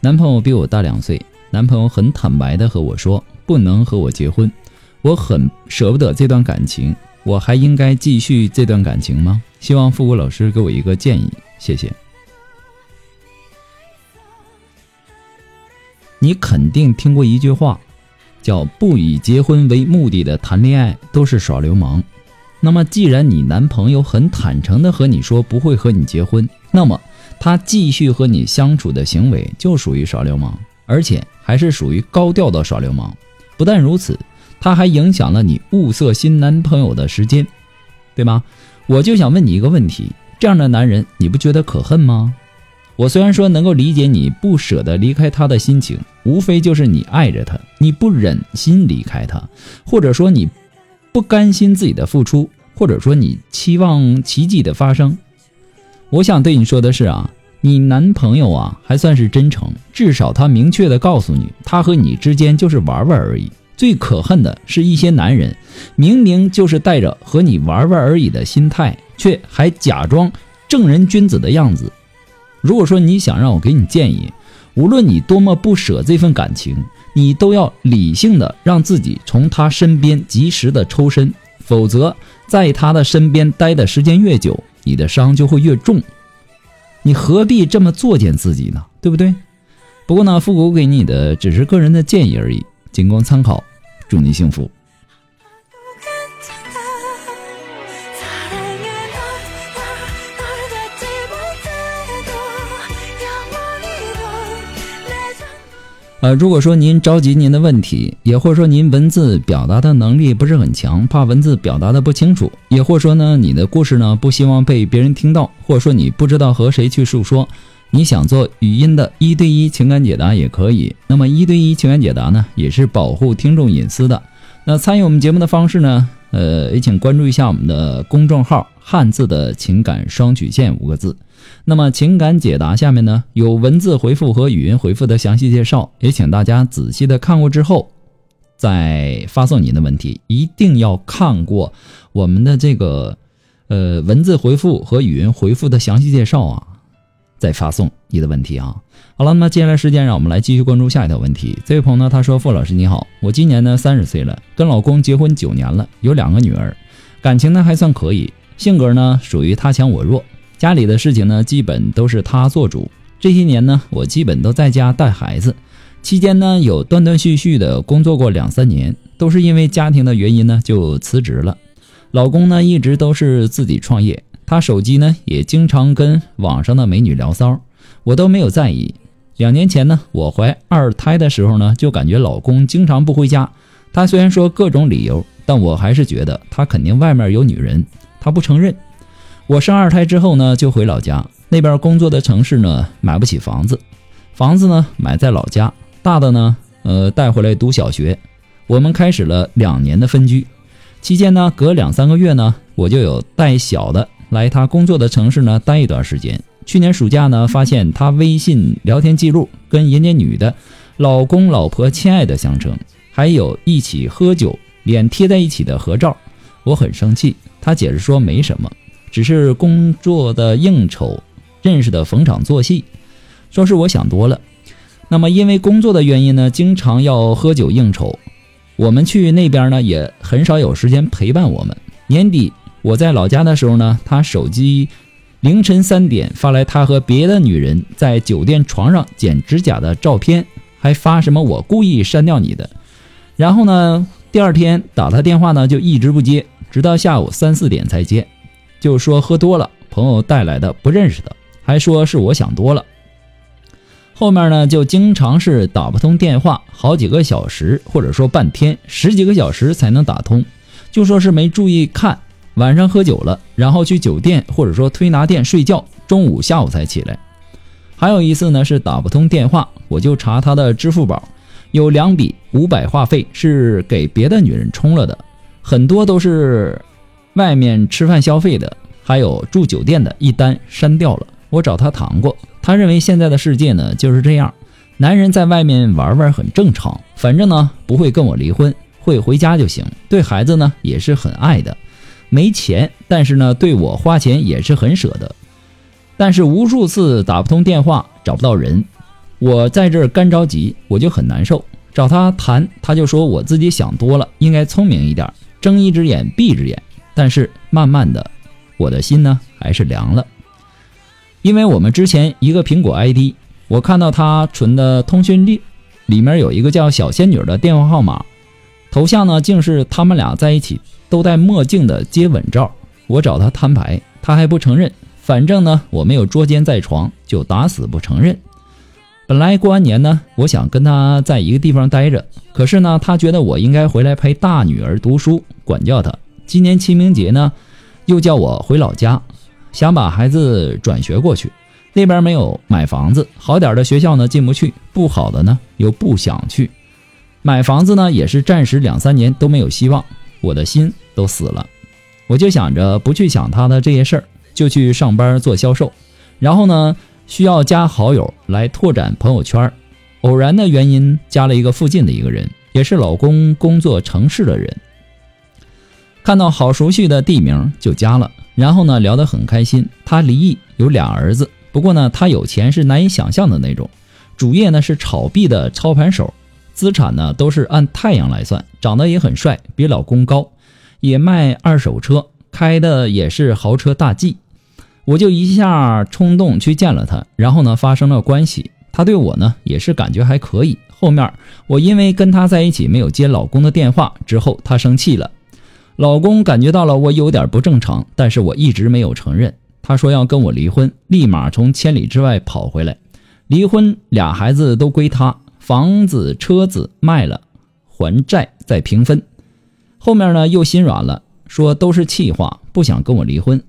男朋友比我大两岁，男朋友很坦白的和我说不能和我结婚，我很舍不得这段感情，我还应该继续这段感情吗？希望复古老师给我一个建议，谢谢。你肯定听过一句话，叫不以结婚为目的的谈恋爱都是耍流氓。”那么，既然你男朋友很坦诚的和你说不会和你结婚，那么他继续和你相处的行为就属于耍流氓，而且还是属于高调的耍流氓。不但如此，他还影响了你物色新男朋友的时间，对吗？我就想问你一个问题：这样的男人，你不觉得可恨吗？我虽然说能够理解你不舍得离开他的心情，无非就是你爱着他，你不忍心离开他，或者说你。不甘心自己的付出，或者说你期望奇迹的发生，我想对你说的是啊，你男朋友啊还算是真诚，至少他明确的告诉你，他和你之间就是玩玩而已。最可恨的是一些男人，明明就是带着和你玩玩而已的心态，却还假装正人君子的样子。如果说你想让我给你建议，无论你多么不舍这份感情。你都要理性的让自己从他身边及时的抽身，否则在他的身边待的时间越久，你的伤就会越重。你何必这么作践自己呢？对不对？不过呢，复古给你的只是个人的建议而已，仅供参考。祝你幸福。呃，如果说您着急您的问题，也或者说您文字表达的能力不是很强，怕文字表达的不清楚，也或者说呢，你的故事呢不希望被别人听到，或者说你不知道和谁去诉说，你想做语音的一对一情感解答也可以。那么一对一情感解答呢，也是保护听众隐私的。那参与我们节目的方式呢，呃，也请关注一下我们的公众号“汉字的情感双曲线”五个字。那么情感解答下面呢有文字回复和语音回复的详细介绍，也请大家仔细的看过之后，再发送您的问题。一定要看过我们的这个呃文字回复和语音回复的详细介绍啊，再发送你的问题啊。好了，那么接下来时间让我们来继续关注下一条问题。这位朋友呢他说：“傅老师你好，我今年呢三十岁了，跟老公结婚九年了，有两个女儿，感情呢还算可以，性格呢属于他强我弱。”家里的事情呢，基本都是他做主。这些年呢，我基本都在家带孩子。期间呢，有断断续续的工作过两三年，都是因为家庭的原因呢，就辞职了。老公呢，一直都是自己创业，他手机呢，也经常跟网上的美女聊骚，我都没有在意。两年前呢，我怀二胎的时候呢，就感觉老公经常不回家。他虽然说各种理由，但我还是觉得他肯定外面有女人，他不承认。我生二胎之后呢，就回老家那边工作的城市呢，买不起房子，房子呢买在老家，大的呢，呃带回来读小学。我们开始了两年的分居，期间呢，隔两三个月呢，我就有带小的来他工作的城市呢待一段时间。去年暑假呢，发现他微信聊天记录跟人家女的老公老婆亲爱的相称，还有一起喝酒脸贴在一起的合照，我很生气。他解释说没什么。只是工作的应酬，认识的逢场作戏，说是我想多了。那么因为工作的原因呢，经常要喝酒应酬，我们去那边呢也很少有时间陪伴我们。年底我在老家的时候呢，他手机凌晨三点发来他和别的女人在酒店床上剪指甲的照片，还发什么我故意删掉你的。然后呢，第二天打他电话呢就一直不接，直到下午三四点才接，就说喝多了，朋友带来的不认识的，还说是我想多了。后面呢就经常是打不通电话，好几个小时，或者说半天、十几个小时才能打通，就说是没注意看。晚上喝酒了，然后去酒店或者说推拿店睡觉，中午下午才起来。还有一次呢是打不通电话，我就查他的支付宝，有两笔五百话费是给别的女人充了的，很多都是外面吃饭消费的，还有住酒店的一单删掉了。我找他谈过。他认为现在的世界呢就是这样，男人在外面玩玩很正常，反正呢不会跟我离婚，会回家就行。对孩子呢也是很爱的，没钱，但是呢对我花钱也是很舍得。但是无数次打不通电话，找不到人，我在这儿干着急，我就很难受。找他谈，他就说我自己想多了，应该聪明一点，睁一只眼闭一只眼。但是慢慢的，我的心呢还是凉了。因为我们之前一个苹果 ID，我看到他存的通讯录里面有一个叫小仙女的电话号码，头像呢竟是他们俩在一起都戴墨镜的接吻照。我找他摊牌，他还不承认。反正呢我没有捉奸在床，就打死不承认。本来过完年呢，我想跟他在一个地方待着，可是呢他觉得我应该回来陪大女儿读书，管教她。今年清明节呢，又叫我回老家。想把孩子转学过去，那边没有买房子，好点的学校呢进不去，不好的呢又不想去。买房子呢也是暂时两三年都没有希望，我的心都死了。我就想着不去想他的这些事儿，就去上班做销售。然后呢需要加好友来拓展朋友圈，偶然的原因加了一个附近的一个人，也是老公工作城市的人。看到好熟悉的地名就加了。然后呢，聊得很开心。他离异，有俩儿子。不过呢，他有钱是难以想象的那种。主业呢是炒币的操盘手，资产呢都是按太阳来算。长得也很帅，比老公高，也卖二手车，开的也是豪车大 G。我就一下冲动去见了他，然后呢发生了关系。他对我呢也是感觉还可以。后面我因为跟他在一起没有接老公的电话，之后他生气了。老公感觉到了我有点不正常，但是我一直没有承认。他说要跟我离婚，立马从千里之外跑回来。离婚，俩孩子都归他，房子、车子卖了，还债再平分。后面呢又心软了，说都是气话，不想跟我离婚，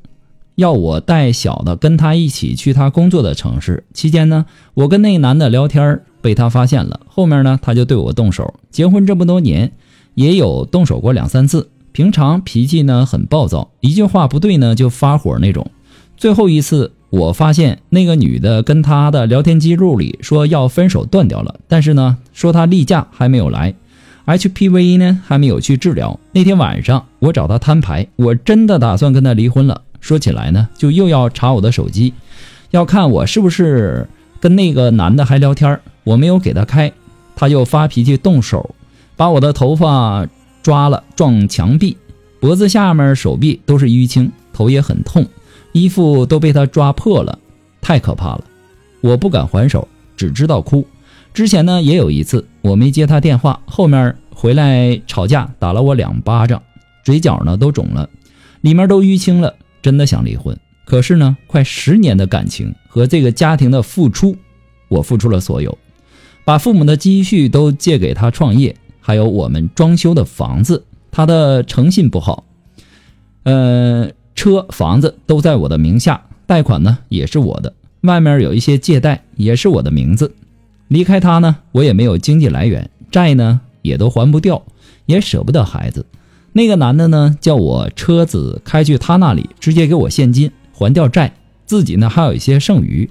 要我带小的跟他一起去他工作的城市。期间呢，我跟那男的聊天被他发现了，后面呢他就对我动手。结婚这么多年，也有动手过两三次。平常脾气呢很暴躁，一句话不对呢就发火那种。最后一次，我发现那个女的跟他的聊天记录里说要分手断掉了，但是呢说他例假还没有来，HPV 呢还没有去治疗。那天晚上我找他摊牌，我真的打算跟他离婚了。说起来呢，就又要查我的手机，要看我是不是跟那个男的还聊天。我没有给他开，他就发脾气动手，把我的头发。抓了撞墙壁，脖子下面、手臂都是淤青，头也很痛，衣服都被他抓破了，太可怕了！我不敢还手，只知道哭。之前呢也有一次，我没接他电话，后面回来吵架，打了我两巴掌，嘴角呢都肿了，里面都淤青了，真的想离婚。可是呢，快十年的感情和这个家庭的付出，我付出了所有，把父母的积蓄都借给他创业。还有我们装修的房子，他的诚信不好，呃，车房子都在我的名下，贷款呢也是我的，外面有一些借贷也是我的名字。离开他呢，我也没有经济来源，债呢也都还不掉，也舍不得孩子。那个男的呢，叫我车子开去他那里，直接给我现金还掉债，自己呢还有一些剩余，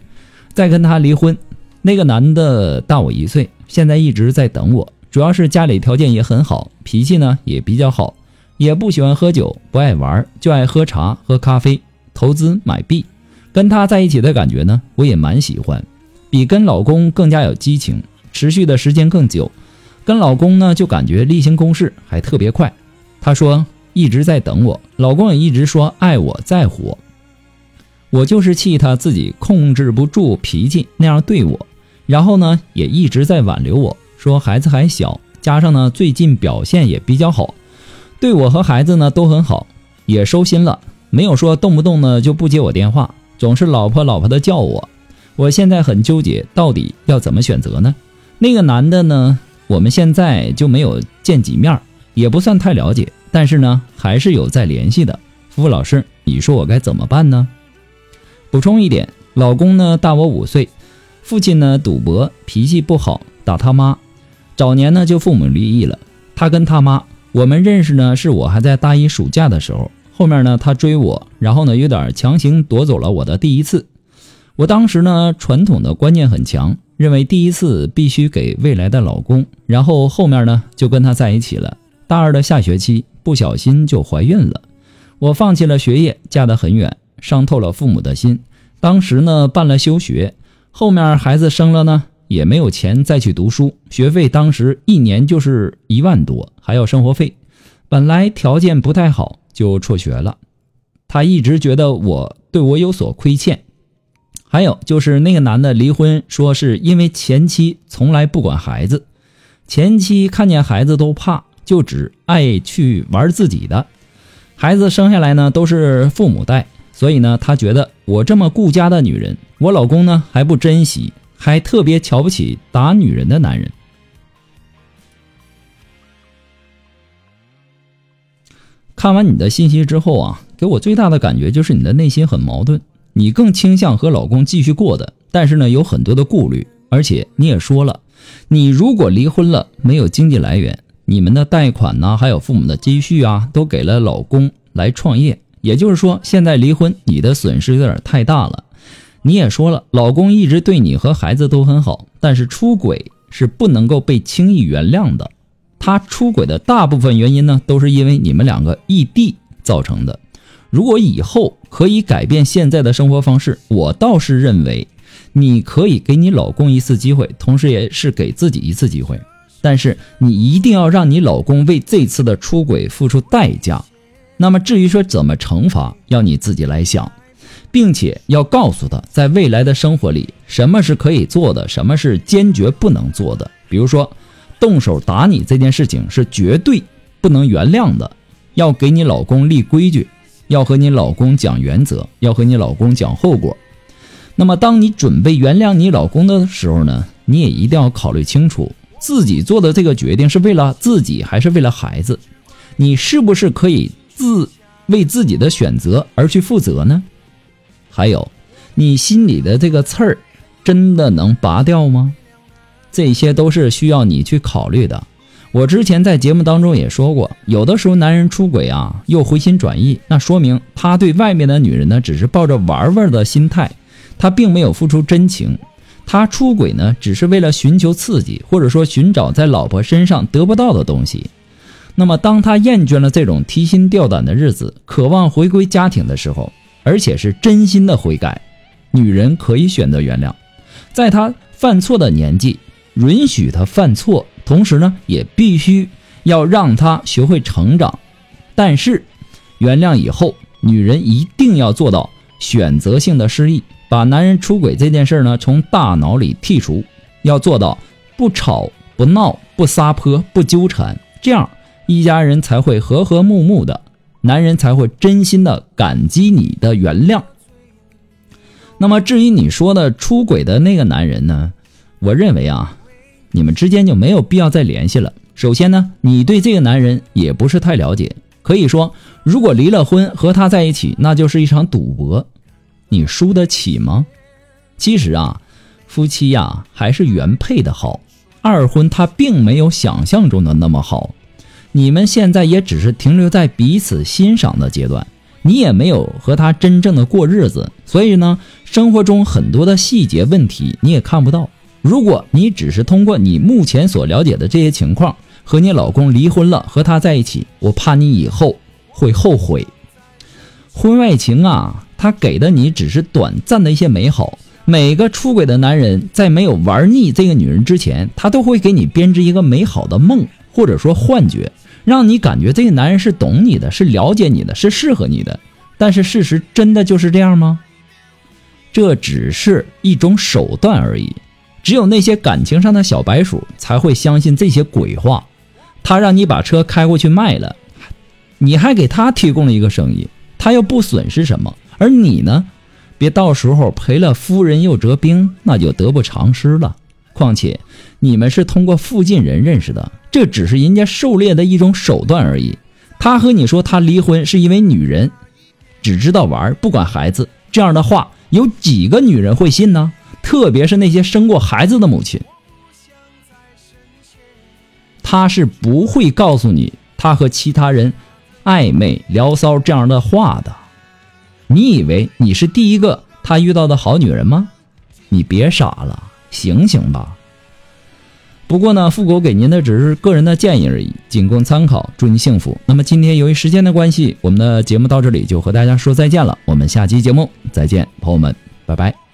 再跟他离婚。那个男的大我一岁，现在一直在等我。主要是家里条件也很好，脾气呢也比较好，也不喜欢喝酒，不爱玩，就爱喝茶、喝咖啡、投资买币。跟他在一起的感觉呢，我也蛮喜欢，比跟老公更加有激情，持续的时间更久。跟老公呢，就感觉例行公事，还特别快。他说一直在等我，老公也一直说爱我在乎我。我就是气他自己控制不住脾气那样对我，然后呢也一直在挽留我，说孩子还小，加上呢最近表现也比较好，对我和孩子呢都很好，也收心了，没有说动不动呢就不接我电话，总是老婆老婆的叫我。我现在很纠结，到底要怎么选择呢？那个男的呢，我们现在就没有见几面，也不算太了解，但是呢还是有在联系的。夫妇老师，你说我该怎么办呢？补充一点，老公呢大我五岁，父亲呢赌博，脾气不好，打他妈。早年呢就父母离异了，他跟他妈，我们认识呢是我还在大一暑假的时候，后面呢他追我，然后呢有点强行夺走了我的第一次。我当时呢传统的观念很强，认为第一次必须给未来的老公，然后后面呢就跟他在一起了。大二的下学期不小心就怀孕了，我放弃了学业，嫁得很远。伤透了父母的心。当时呢，办了休学，后面孩子生了呢，也没有钱再去读书，学费当时一年就是一万多，还要生活费。本来条件不太好，就辍学了。他一直觉得我对我有所亏欠。还有就是那个男的离婚，说是因为前妻从来不管孩子，前妻看见孩子都怕，就只爱去玩自己的，孩子生下来呢都是父母带。所以呢，他觉得我这么顾家的女人，我老公呢还不珍惜，还特别瞧不起打女人的男人。看完你的信息之后啊，给我最大的感觉就是你的内心很矛盾，你更倾向和老公继续过的，但是呢有很多的顾虑，而且你也说了，你如果离婚了，没有经济来源，你们的贷款呢，还有父母的积蓄啊，都给了老公来创业。也就是说，现在离婚，你的损失有点太大了。你也说了，老公一直对你和孩子都很好，但是出轨是不能够被轻易原谅的。他出轨的大部分原因呢，都是因为你们两个异地造成的。如果以后可以改变现在的生活方式，我倒是认为你可以给你老公一次机会，同时也是给自己一次机会。但是你一定要让你老公为这次的出轨付出代价。那么至于说怎么惩罚，要你自己来想，并且要告诉他，在未来的生活里，什么是可以做的，什么是坚决不能做的。比如说，动手打你这件事情是绝对不能原谅的，要给你老公立规矩，要和你老公讲原则，要和你老公讲后果。那么，当你准备原谅你老公的时候呢，你也一定要考虑清楚，自己做的这个决定是为了自己还是为了孩子，你是不是可以？自为自己的选择而去负责呢？还有，你心里的这个刺儿，真的能拔掉吗？这些都是需要你去考虑的。我之前在节目当中也说过，有的时候男人出轨啊，又回心转意，那说明他对外面的女人呢，只是抱着玩玩的心态，他并没有付出真情。他出轨呢，只是为了寻求刺激，或者说寻找在老婆身上得不到的东西。那么，当他厌倦了这种提心吊胆的日子，渴望回归家庭的时候，而且是真心的悔改，女人可以选择原谅，在他犯错的年纪，允许他犯错，同时呢，也必须要让他学会成长。但是，原谅以后，女人一定要做到选择性的失忆，把男人出轨这件事呢从大脑里剔除，要做到不吵不闹不撒泼不纠缠，这样。一家人才会和和睦睦的，男人才会真心的感激你的原谅。那么至于你说的出轨的那个男人呢？我认为啊，你们之间就没有必要再联系了。首先呢，你对这个男人也不是太了解，可以说，如果离了婚和他在一起，那就是一场赌博，你输得起吗？其实啊，夫妻呀还是原配的好，二婚他并没有想象中的那么好。你们现在也只是停留在彼此欣赏的阶段，你也没有和他真正的过日子，所以呢，生活中很多的细节问题你也看不到。如果你只是通过你目前所了解的这些情况和你老公离婚了，和他在一起，我怕你以后会后悔。婚外情啊，他给的你只是短暂的一些美好。每个出轨的男人在没有玩腻这个女人之前，他都会给你编织一个美好的梦，或者说幻觉。让你感觉这个男人是懂你的，是了解你的，是适合你的。但是事实真的就是这样吗？这只是一种手段而已。只有那些感情上的小白鼠才会相信这些鬼话。他让你把车开过去卖了，你还给他提供了一个生意，他又不损失什么。而你呢？别到时候赔了夫人又折兵，那就得不偿失了。况且你们是通过附近人认识的，这只是人家狩猎的一种手段而已。他和你说他离婚是因为女人，只知道玩不管孩子，这样的话有几个女人会信呢？特别是那些生过孩子的母亲，他是不会告诉你他和其他人暧昧聊骚这样的话的。你以为你是第一个他遇到的好女人吗？你别傻了，醒醒吧！不过呢，富国给您的只是个人的建议而已，仅供参考。祝您幸福。那么今天由于时间的关系，我们的节目到这里就和大家说再见了。我们下期节目再见，朋友们，拜拜。